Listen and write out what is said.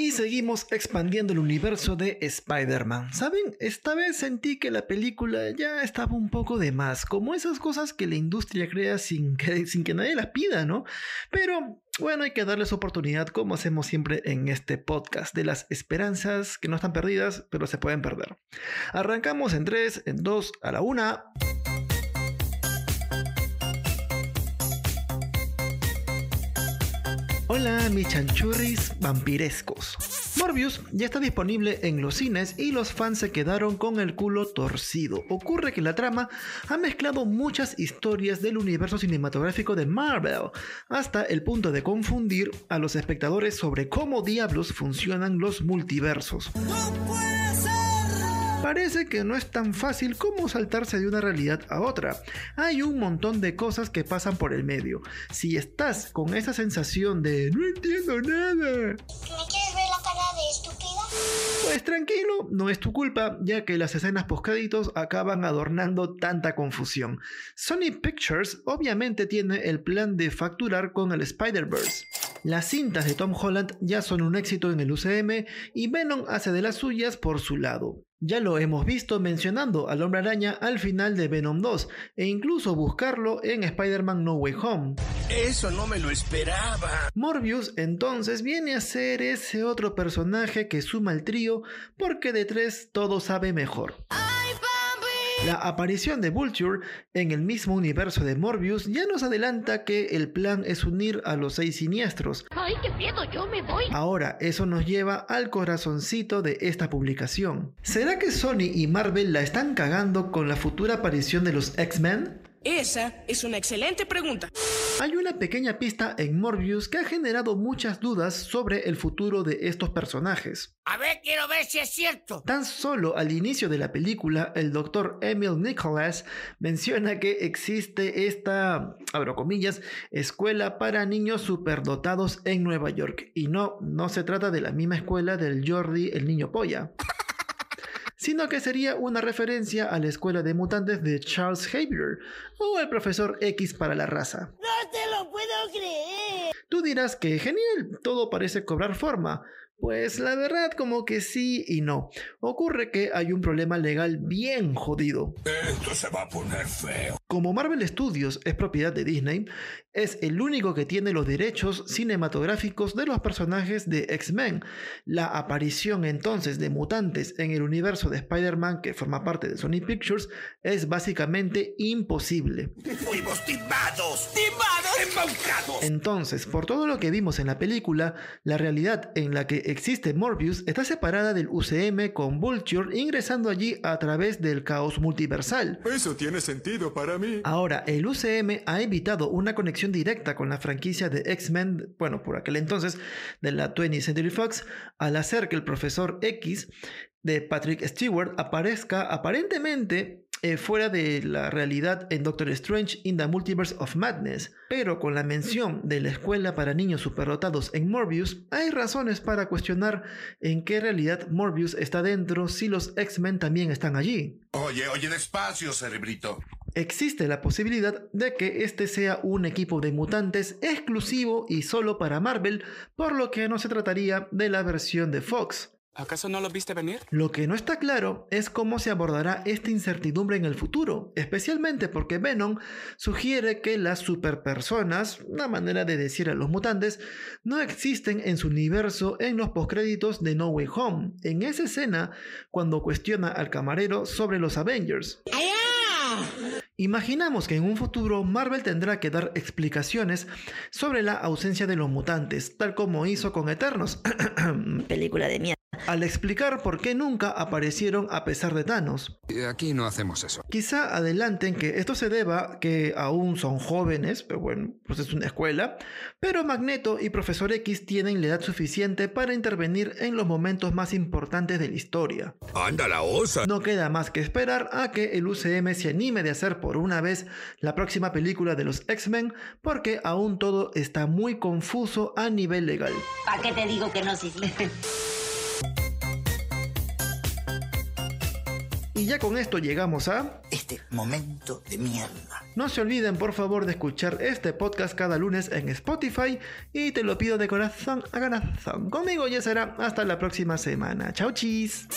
Y seguimos expandiendo el universo de Spider-Man. ¿Saben? Esta vez sentí que la película ya estaba un poco de más, como esas cosas que la industria crea sin que, sin que nadie las pida, ¿no? Pero bueno, hay que darles oportunidad como hacemos siempre en este podcast, de las esperanzas que no están perdidas, pero se pueden perder. Arrancamos en 3, en 2, a la 1. Hola, mis chanchurris vampirescos. Morbius ya está disponible en los cines y los fans se quedaron con el culo torcido. Ocurre que la trama ha mezclado muchas historias del universo cinematográfico de Marvel, hasta el punto de confundir a los espectadores sobre cómo diablos funcionan los multiversos. Parece que no es tan fácil como saltarse de una realidad a otra. Hay un montón de cosas que pasan por el medio. Si estás con esa sensación de no entiendo nada. ¿Me quieres ver la cara de estúpida? Pues tranquilo, no es tu culpa, ya que las escenas postcréditos acaban adornando tanta confusión. Sony Pictures obviamente tiene el plan de facturar con el Spider-Verse. Las cintas de Tom Holland ya son un éxito en el UCM y Venom hace de las suyas por su lado. Ya lo hemos visto mencionando al hombre araña al final de Venom 2 e incluso buscarlo en Spider-Man No Way Home. Eso no me lo esperaba. Morbius entonces viene a ser ese otro personaje que suma el trío porque de tres todo sabe mejor. La aparición de Vulture en el mismo universo de Morbius ya nos adelanta que el plan es unir a los seis siniestros. ¡Ay, qué miedo! ¡Yo me voy! Ahora, eso nos lleva al corazoncito de esta publicación. ¿Será que Sony y Marvel la están cagando con la futura aparición de los X-Men? Esa es una excelente pregunta. Hay una pequeña pista en Morbius que ha generado muchas dudas sobre el futuro de estos personajes. A ver, quiero ver si es cierto. Tan solo al inicio de la película, el doctor Emil Nicholas menciona que existe esta, abro comillas, escuela para niños superdotados en Nueva York. Y no, no se trata de la misma escuela del Jordi el niño polla sino que sería una referencia a la escuela de mutantes de Charles Xavier o el profesor X para la raza. ¡No te lo puedo creer! Tú dirás que genial, todo parece cobrar forma. Pues la verdad como que sí y no. Ocurre que hay un problema legal bien jodido. Esto se va a poner feo. Como Marvel Studios es propiedad de Disney, es el único que tiene los derechos cinematográficos de los personajes de X-Men. La aparición entonces de mutantes en el universo de Spider-Man que forma parte de Sony Pictures es básicamente imposible. Fuimos timados. ¡Timados! ¡Embaucados! Entonces, por todo lo que vimos en la película, la realidad en la que existe Morbius está separada del UCM con Vulture ingresando allí a través del caos multiversal. Eso tiene sentido para mí. Ahora, el UCM ha evitado una conexión directa con la franquicia de X-Men, bueno, por aquel entonces, de la 20th Century Fox, al hacer que el profesor X de Patrick Stewart aparezca aparentemente eh, fuera de la realidad en Doctor Strange in the Multiverse of Madness, pero con la mención de la escuela para niños superdotados en Morbius, hay razones para cuestionar en qué realidad Morbius está dentro si los X-Men también están allí. Oye, oye, despacio, cerebrito. Existe la posibilidad de que este sea un equipo de mutantes exclusivo y solo para Marvel, por lo que no se trataría de la versión de Fox. ¿Acaso no lo viste venir? Lo que no está claro es cómo se abordará esta incertidumbre en el futuro, especialmente porque Venom sugiere que las superpersonas, una manera de decir a los mutantes, no existen en su universo en los postcréditos de No Way Home, en esa escena cuando cuestiona al camarero sobre los Avengers. Imaginamos que en un futuro Marvel tendrá que dar explicaciones sobre la ausencia de los mutantes, tal como hizo con Eternos. Película de mierda. Al explicar por qué nunca aparecieron a pesar de Thanos. Aquí no hacemos eso. Quizá adelanten que esto se deba que aún son jóvenes, pero bueno, pues es una escuela, pero Magneto y Profesor X tienen la edad suficiente para intervenir en los momentos más importantes de la historia. Anda la osa. No queda más que esperar a que el UCM se anime de hacer por una vez la próxima película de los X-Men, porque aún todo está muy confuso a nivel legal. ¿Para qué te digo que no, sí, sí? Y ya con esto llegamos a... Este momento de mierda. No se olviden por favor de escuchar este podcast cada lunes en Spotify y te lo pido de corazón a corazón. Conmigo ya será hasta la próxima semana. Chao chis.